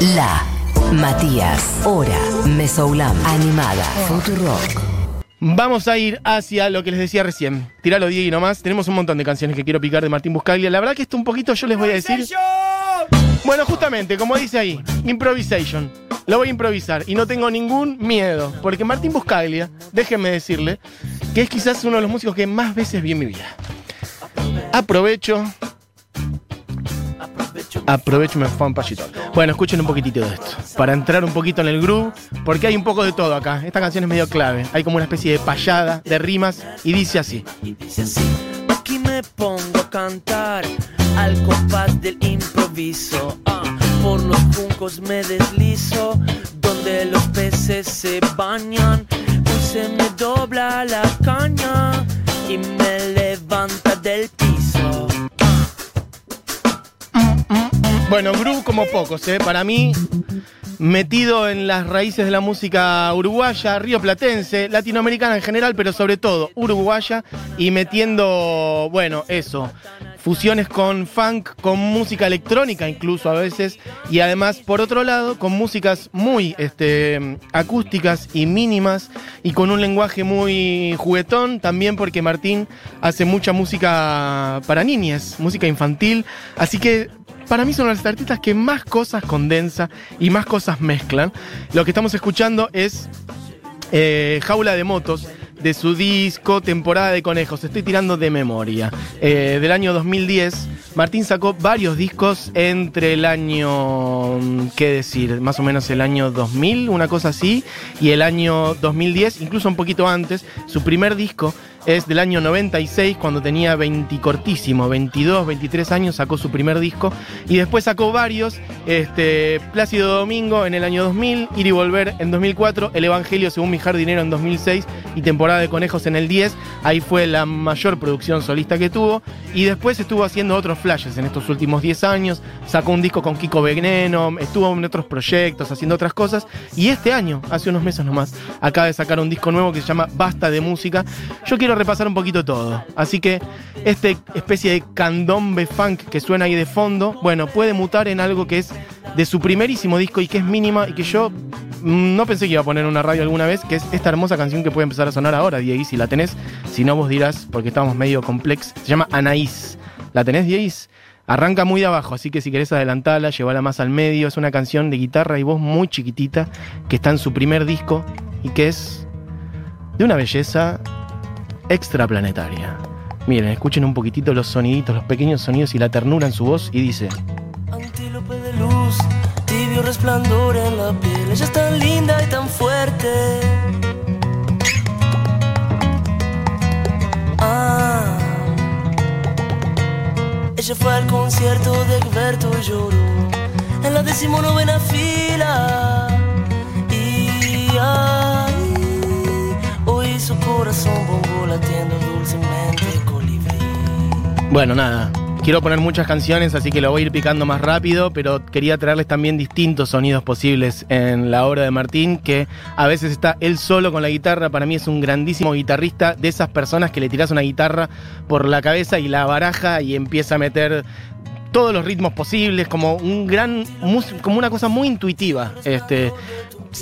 La Matías, Hora, Mesoulam, Animada, Futurock. Vamos a ir hacia lo que les decía recién. Tiralo, Diego, y nomás. Tenemos un montón de canciones que quiero picar de Martín Buscaglia. La verdad que esto un poquito yo les voy a decir. Bueno, justamente, como dice ahí, improvisation. Lo voy a improvisar y no tengo ningún miedo. Porque Martín Buscaglia, déjenme decirle, que es quizás uno de los músicos que más veces vi en mi vida. Aprovecho. Aprovecho fue un pachito. Bueno, escuchen un poquitito de esto. Para entrar un poquito en el groove, porque hay un poco de todo acá. Esta canción es medio clave. Hay como una especie de payada, de rimas, y dice así. Aquí me pongo a cantar al compás del improviso. Ah, por los juncos me deslizo, donde los peces se bañan. Hoy se me dobla la caña y me levanta del piso. Bueno, groove como pocos, ¿eh? Para mí, metido en las raíces de la música uruguaya, rioplatense, latinoamericana en general, pero sobre todo uruguaya, y metiendo, bueno, eso, fusiones con funk, con música electrónica incluso a veces, y además, por otro lado, con músicas muy este, acústicas y mínimas, y con un lenguaje muy juguetón, también porque Martín hace mucha música para niñas, música infantil, así que para mí son los artistas que más cosas condensa y más cosas mezclan. Lo que estamos escuchando es eh, Jaula de Motos de su disco Temporada de Conejos. Estoy tirando de memoria. Eh, del año 2010. Martín sacó varios discos entre el año, mm, ¿qué decir? Más o menos el año 2000, una cosa así, y el año 2010, incluso un poquito antes. Su primer disco es del año 96, cuando tenía 20 cortísimo, 22, 23 años, sacó su primer disco. Y después sacó varios, este, Plácido Domingo en el año 2000, Ir y Volver en 2004, El Evangelio según mi jardinero en 2006 y Temporada de Conejos en el 10. Ahí fue la mayor producción solista que tuvo. Y después estuvo haciendo otros flashes en estos últimos 10 años. Sacó un disco con Kiko Veneno, estuvo en otros proyectos, haciendo otras cosas. Y este año, hace unos meses nomás, acaba de sacar un disco nuevo que se llama Basta de Música. Yo quiero repasar un poquito todo. Así que este especie de candombe funk que suena ahí de fondo, bueno, puede mutar en algo que es de su primerísimo disco y que es mínima y que yo mm, no pensé que iba a poner en una radio alguna vez, que es esta hermosa canción que puede empezar a sonar ahora, Diego, si la tenés. Si no, vos dirás, porque estamos medio complex. Se llama Anaís. ¿La tenés, Diego? Arranca muy de abajo, así que si querés adelantarla, llevarla más al medio. Es una canción de guitarra y voz muy chiquitita que está en su primer disco y que es de una belleza extraplanetaria. Miren, escuchen un poquitito los soniditos, los pequeños sonidos y la ternura en su voz y dice... Antílope de luz, tibio resplandor en la piel. Ella es tan linda y tan fuerte. Ah, ella fue al concierto de Egberto y lloró en la decimonovena fila. Corazón dulcemente. Bueno, nada. Quiero poner muchas canciones, así que lo voy a ir picando más rápido, pero quería traerles también distintos sonidos posibles en la obra de Martín, que a veces está él solo con la guitarra. Para mí es un grandísimo guitarrista, de esas personas que le tiras una guitarra por la cabeza y la baraja y empieza a meter todos los ritmos posibles, como un gran como una cosa muy intuitiva. Este,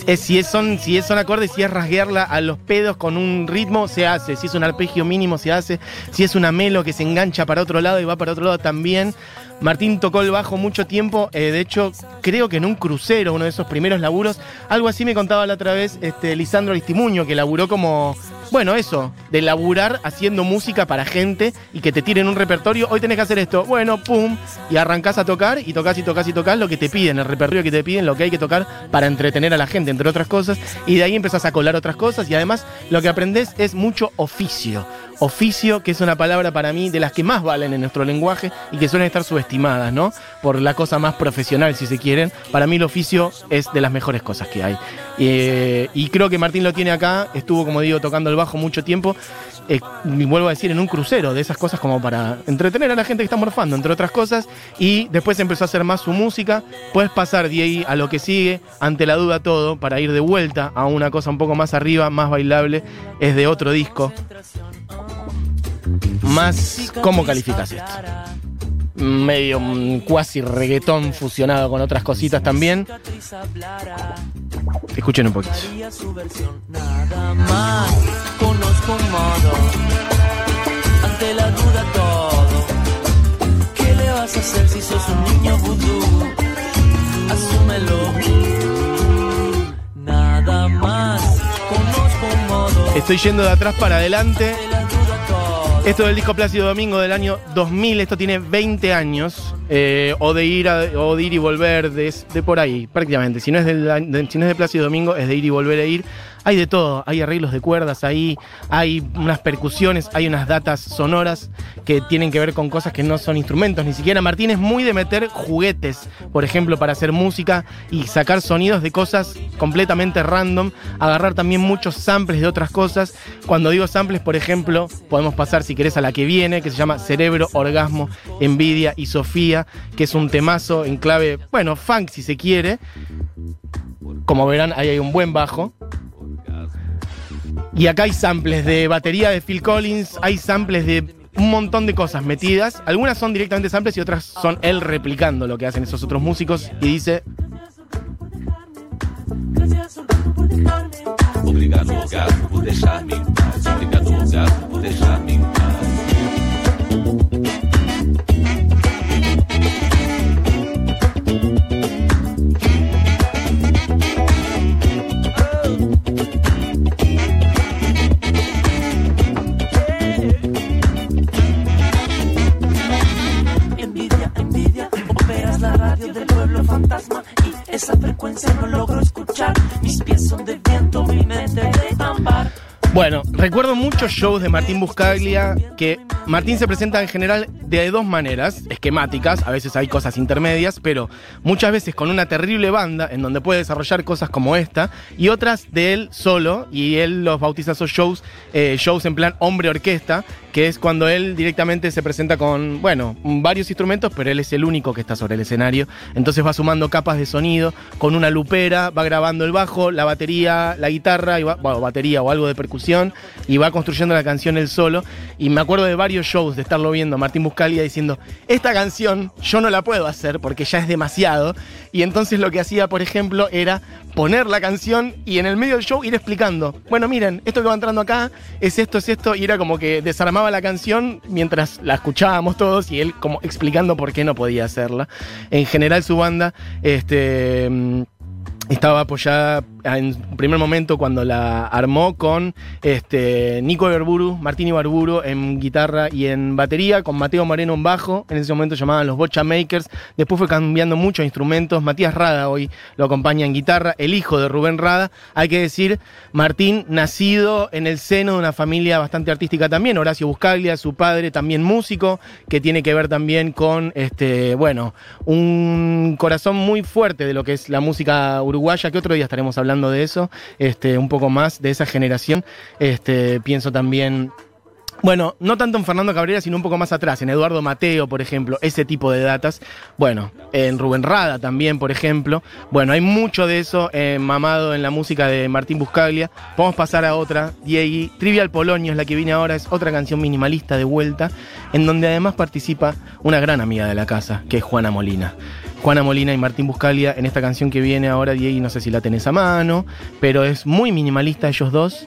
es- si, es, son, si es, son acordes, si es rasguearla a los pedos con un ritmo, se hace. Si es un arpegio mínimo, se hace. Si es una melo que se engancha para otro lado y va para otro lado también. Martín tocó el bajo mucho tiempo, eh, de hecho, creo que en un crucero, uno de esos primeros laburos. Algo así me contaba la otra vez este, Lisandro Aristimuño, que laburó como, bueno, eso, de laburar haciendo música para gente y que te tiren un repertorio. Hoy tenés que hacer esto, bueno, pum, y arrancás a tocar y tocas y tocas y tocas lo que te piden, el repertorio que te piden, lo que hay que tocar para entretener a la gente, entre otras cosas. Y de ahí empezás a colar otras cosas y además lo que aprendés es mucho oficio. Oficio, que es una palabra para mí de las que más valen en nuestro lenguaje y que suelen estar subestimadas, ¿no? Por la cosa más profesional, si se quieren. Para mí el oficio es de las mejores cosas que hay. Eh, y creo que Martín lo tiene acá, estuvo, como digo, tocando el bajo mucho tiempo. eh, y vuelvo a decir, en un crucero, de esas cosas como para entretener a la gente que está morfando, entre otras cosas. Y después empezó a hacer más su música. Puedes pasar de ahí a lo que sigue, ante la duda todo, para ir de vuelta a una cosa un poco más arriba, más bailable. Es de otro disco. Más, ¿cómo calificas esto? medio mm, cuasi reggaetón fusionado con otras cositas también. Escuchen un poquito. Asúmelo. Estoy yendo de atrás para adelante. Esto del disco Plácido Domingo del año 2000, esto tiene 20 años, eh, o, de ir o de ir y volver, de, por ahí, prácticamente. Si no, es de, si no es de Plácido Domingo, es de ir y volver a ir. Hay de todo, hay arreglos de cuerdas ahí, hay unas percusiones, hay unas datas sonoras que tienen que ver con cosas que no son instrumentos, ni siquiera. Martín es muy de meter juguetes, por ejemplo, para hacer música y sacar sonidos de cosas completamente random, agarrar también muchos samples de otras cosas. Cuando digo samples, por ejemplo, podemos pasar, si querés, a la que viene, que se llama Cerebro, Orgasmo, Envidia y Sofía, que es un temazo en clave, bueno, funk si se quiere. Como verán, ahí hay un buen bajo. Y acá hay samples de batería de Phil Collins, hay samples de un montón de cosas metidas. Algunas son directamente samples y otras son él replicando lo que hacen esos otros músicos. Y dice, Obrigado, orgasmo, por deixar-me em paz. Obrigado, orgasmo, por deixar-me em paz. Bueno, recuerdo muchos shows de Martín Buscaglia que Martín se presenta en general de dos maneras, esquemáticas, a veces hay cosas intermedias, pero muchas veces con una terrible banda en donde puede desarrollar cosas como esta y otras de él solo y él los bautiza esos shows, eh, shows en plan hombre orquesta, que es cuando él directamente se presenta con, bueno, varios instrumentos, pero él es el único que está sobre el escenario, entonces va sumando capas de sonido con una lupera, va grabando el bajo, la batería, la guitarra, y va, bueno, batería o algo de percusión, y va construyendo la canción él solo. Y me acuerdo de varios shows de estarlo viendo, Martín Buscalia diciendo, esta canción yo no la puedo hacer porque ya es demasiado. Y entonces lo que hacía, por ejemplo, era poner la canción y en el medio del show ir explicando, bueno, miren, esto que va entrando acá es esto, es esto, y era como que desarmaba la canción mientras la escuchábamos todos y él como explicando por qué no podía hacerla. En general su banda, este... mm, estaba apoyada en primer momento cuando la armó con este, Nico Ibarburu, Martín Ibarburu en guitarra y en batería, con Mateo Moreno en bajo, en ese momento llamaban los Bocha Makers, después fue cambiando muchos instrumentos, Matías Rada hoy lo acompaña en guitarra, el hijo de Rubén Rada, hay que decir, Martín nacido en el seno de una familia bastante artística también, Horacio Buscaglia, su padre también músico, que tiene que ver también con, este, bueno, un corazón muy fuerte de lo que es la música uruguaya, que otro día estaremos hablando de eso, este, un poco más de esa generación. Este, pienso también. Bueno, no tanto en Fernando Cabrera, sino un poco más atrás, en Eduardo Mateo, por ejemplo, ese tipo de datas. Bueno, en Rubén Rada también, por ejemplo. Bueno, hay mucho de eso eh, mamado en la música de Martín Buscaglia. Vamos a pasar a otra, Diegui. Trivial Polonio es la que viene ahora, es otra canción minimalista de vuelta, en donde además participa una gran amiga de la casa, que es Juana Molina. Juana Molina y Martín Buscalia en esta canción que viene ahora, Diego, no sé si la tenés a mano, pero es muy minimalista ellos dos.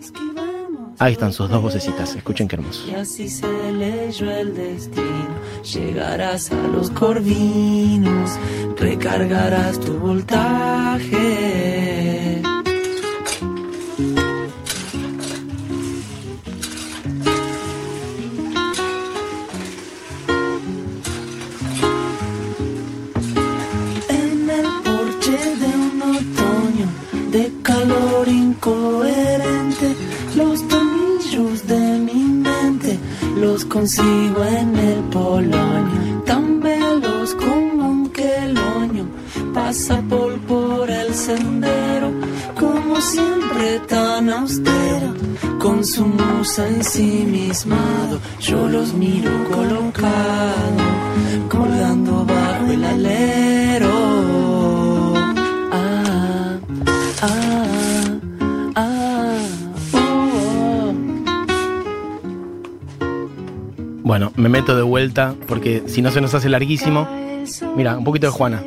Ahí están sus dos vocecitas, escuchen qué hermoso. Y así se leyó el destino. Llegarás a los corvinos, recargarás tu voltaje. Consigo en el polonio, tan veloz como un queloño, pasa por, por el sendero, como siempre tan austero, con su musa ensimismado, yo los miro colocado, colgando bajo el alero. Ah, ah, Bueno, me meto de vuelta porque si no se nos hace larguísimo. Mira, un poquito de Juana.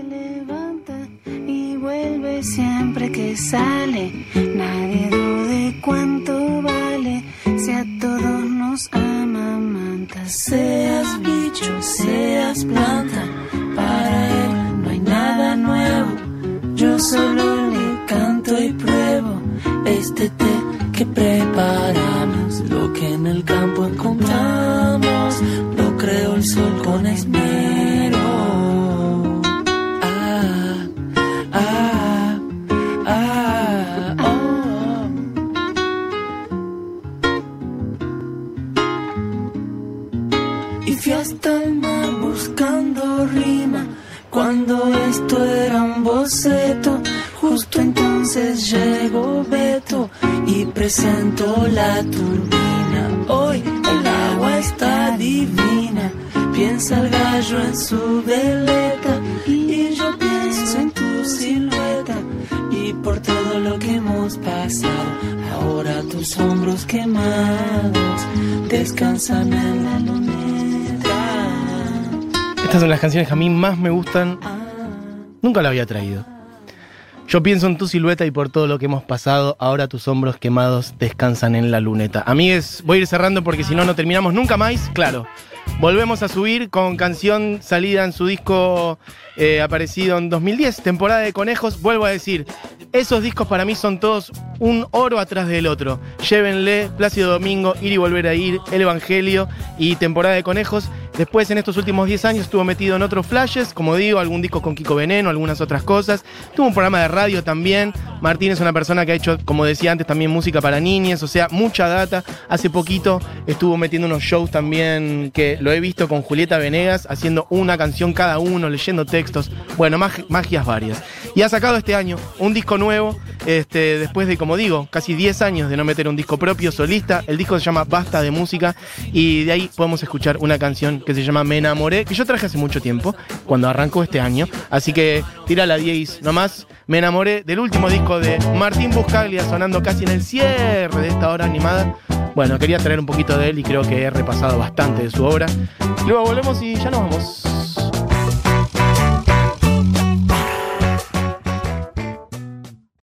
Y vuelve siempre que sale. Nadie dude cuánto vale. Si a todos nos amamanta. Seas bicho, seas planta. Hasta el mar buscando rima. Cuando esto era un boceto, justo entonces llegó Beto y presentó la turbina. Hoy el agua está divina, piensa el gallo en su veleta y yo pienso en tu silueta y por todo lo que hemos pasado. Ahora tus hombros quemados descansan en la luneta. Estas son las canciones que a mí más me gustan. Nunca la había traído. Yo pienso en tu silueta y por todo lo que hemos pasado, ahora tus hombros quemados descansan en la luneta. Amigues, voy a ir cerrando porque si no, no terminamos nunca más. Claro, volvemos a subir con canción salida en su disco eh, aparecido en 2010, temporada de conejos. Vuelvo a decir, esos discos para mí son todos un oro atrás del otro. Llévenle Plácido Domingo, Ir y Volver a Ir, El Evangelio y temporada de conejos. Después, en estos últimos 10 años, estuvo metido en otros flashes, como digo, algún disco con Kiko Veneno, algunas otras cosas. Tuvo un programa de radio también. Martín es una persona que ha hecho, como decía antes, también música para niñas, o sea, mucha data. Hace poquito estuvo metiendo unos shows también que lo he visto con Julieta Venegas, haciendo una canción cada uno, leyendo textos. Bueno, mag- magias varias. Y ha sacado este año un disco nuevo, este, después de, como digo, casi 10 años de no meter un disco propio, solista. El disco se llama Basta de Música y de ahí podemos escuchar una canción que se llama Me Enamoré, que yo traje hace mucho tiempo, cuando arrancó este año. Así que tira la 10 nomás. Me enamoré del último disco de Martín Buscaglia, sonando casi en el cierre de esta hora animada. Bueno, quería traer un poquito de él y creo que he repasado bastante de su obra. Luego volvemos y ya nos vamos.